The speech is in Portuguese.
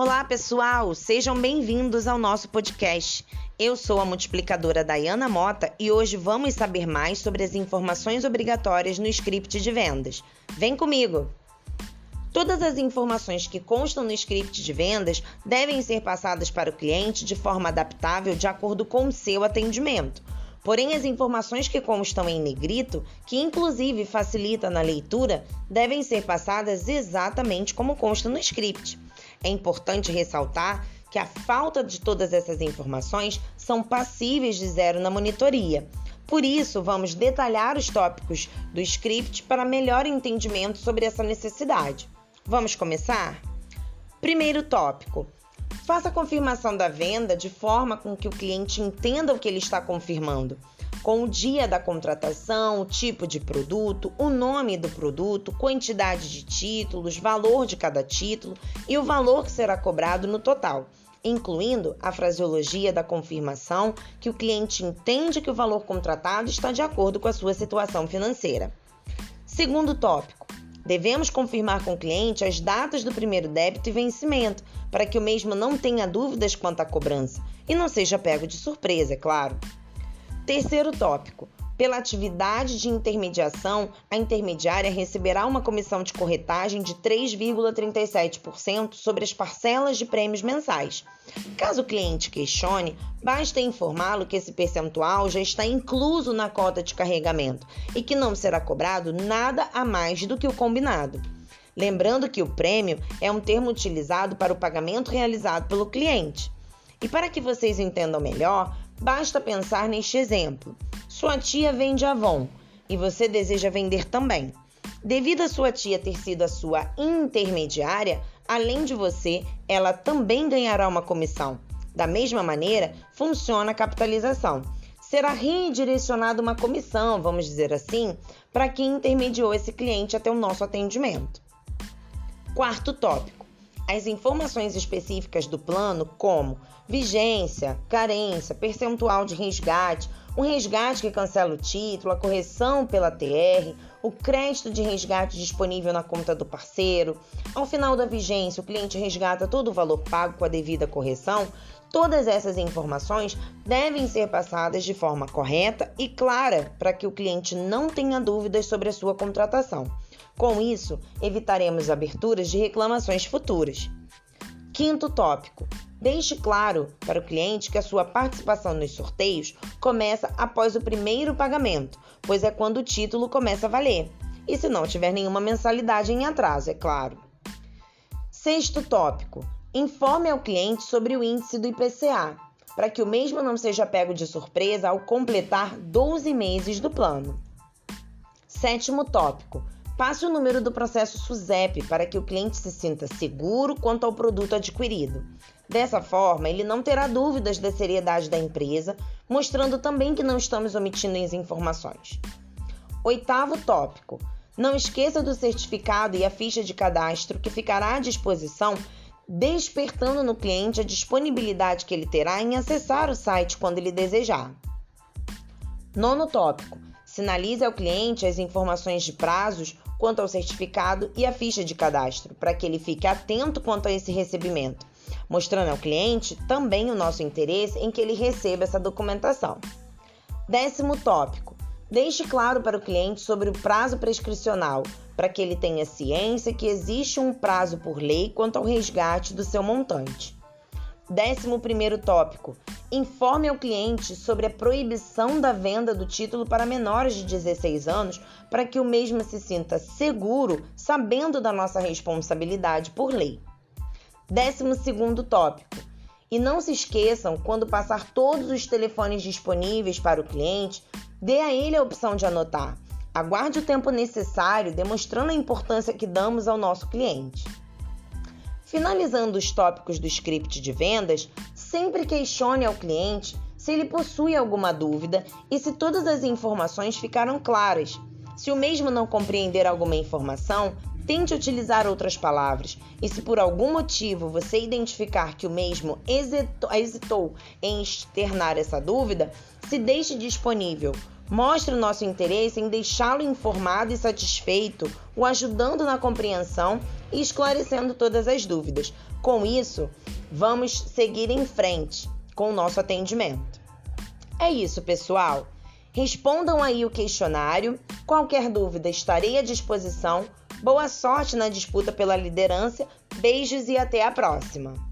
Olá, pessoal! Sejam bem-vindos ao nosso podcast. Eu sou a multiplicadora Dayana Mota e hoje vamos saber mais sobre as informações obrigatórias no script de vendas. Vem comigo! Todas as informações que constam no script de vendas devem ser passadas para o cliente de forma adaptável de acordo com o seu atendimento. Porém, as informações que constam em negrito, que inclusive facilita na leitura, devem ser passadas exatamente como consta no script. É importante ressaltar que a falta de todas essas informações são passíveis de zero na monitoria. Por isso, vamos detalhar os tópicos do script para melhor entendimento sobre essa necessidade. Vamos começar? Primeiro tópico: Faça a confirmação da venda de forma com que o cliente entenda o que ele está confirmando, com o dia da contratação, o tipo de produto, o nome do produto, quantidade de títulos, valor de cada título e o valor que será cobrado no total, incluindo a fraseologia da confirmação que o cliente entende que o valor contratado está de acordo com a sua situação financeira. Segundo tópico, Devemos confirmar com o cliente as datas do primeiro débito e vencimento, para que o mesmo não tenha dúvidas quanto à cobrança e não seja pego de surpresa, é claro. Terceiro tópico: pela atividade de intermediação, a intermediária receberá uma comissão de corretagem de 3,37% sobre as parcelas de prêmios mensais. Caso o cliente questione, basta informá-lo que esse percentual já está incluso na cota de carregamento e que não será cobrado nada a mais do que o combinado. Lembrando que o prêmio é um termo utilizado para o pagamento realizado pelo cliente. E para que vocês entendam melhor, basta pensar neste exemplo. Sua tia vende Avon e você deseja vender também. Devido a sua tia ter sido a sua intermediária, além de você, ela também ganhará uma comissão. Da mesma maneira, funciona a capitalização. Será redirecionada uma comissão, vamos dizer assim, para quem intermediou esse cliente até o nosso atendimento. Quarto tópico as informações específicas do plano, como vigência, carência, percentual de resgate, um resgate que cancela o título, a correção pela TR, o crédito de resgate disponível na conta do parceiro. Ao final da vigência, o cliente resgata todo o valor pago com a devida correção. Todas essas informações devem ser passadas de forma correta e clara para que o cliente não tenha dúvidas sobre a sua contratação. Com isso, evitaremos aberturas de reclamações futuras. Quinto tópico: deixe claro para o cliente que a sua participação nos sorteios começa após o primeiro pagamento, pois é quando o título começa a valer. E se não tiver nenhuma mensalidade em atraso, é claro. Sexto tópico: informe ao cliente sobre o índice do IPCA, para que o mesmo não seja pego de surpresa ao completar 12 meses do plano. Sétimo tópico: Passe o número do processo SUSEP para que o cliente se sinta seguro quanto ao produto adquirido. Dessa forma, ele não terá dúvidas da seriedade da empresa, mostrando também que não estamos omitindo as informações. Oitavo tópico: não esqueça do certificado e a ficha de cadastro que ficará à disposição, despertando no cliente a disponibilidade que ele terá em acessar o site quando ele desejar. Nono tópico: sinalize ao cliente as informações de prazos quanto ao certificado e a ficha de cadastro, para que ele fique atento quanto a esse recebimento, mostrando ao cliente também o nosso interesse em que ele receba essa documentação. Décimo tópico: deixe claro para o cliente sobre o prazo prescricional, para que ele tenha ciência que existe um prazo por lei quanto ao resgate do seu montante. Décimo primeiro tópico: informe ao cliente sobre a proibição da venda do título para menores de 16 anos, para que o mesmo se sinta seguro, sabendo da nossa responsabilidade por lei. Décimo segundo tópico: e não se esqueçam, quando passar todos os telefones disponíveis para o cliente, dê a ele a opção de anotar. Aguarde o tempo necessário, demonstrando a importância que damos ao nosso cliente. Finalizando os tópicos do script de vendas, sempre questione ao cliente se ele possui alguma dúvida e se todas as informações ficaram claras. Se o mesmo não compreender alguma informação, tente utilizar outras palavras. E se por algum motivo você identificar que o mesmo hesitou, em externar essa dúvida, se deixe disponível Mostre o nosso interesse em deixá-lo informado e satisfeito, o ajudando na compreensão e esclarecendo todas as dúvidas. Com isso, vamos seguir em frente com o nosso atendimento. É isso, pessoal. Respondam aí o questionário. Qualquer dúvida, estarei à disposição. Boa sorte na disputa pela liderança. Beijos e até a próxima!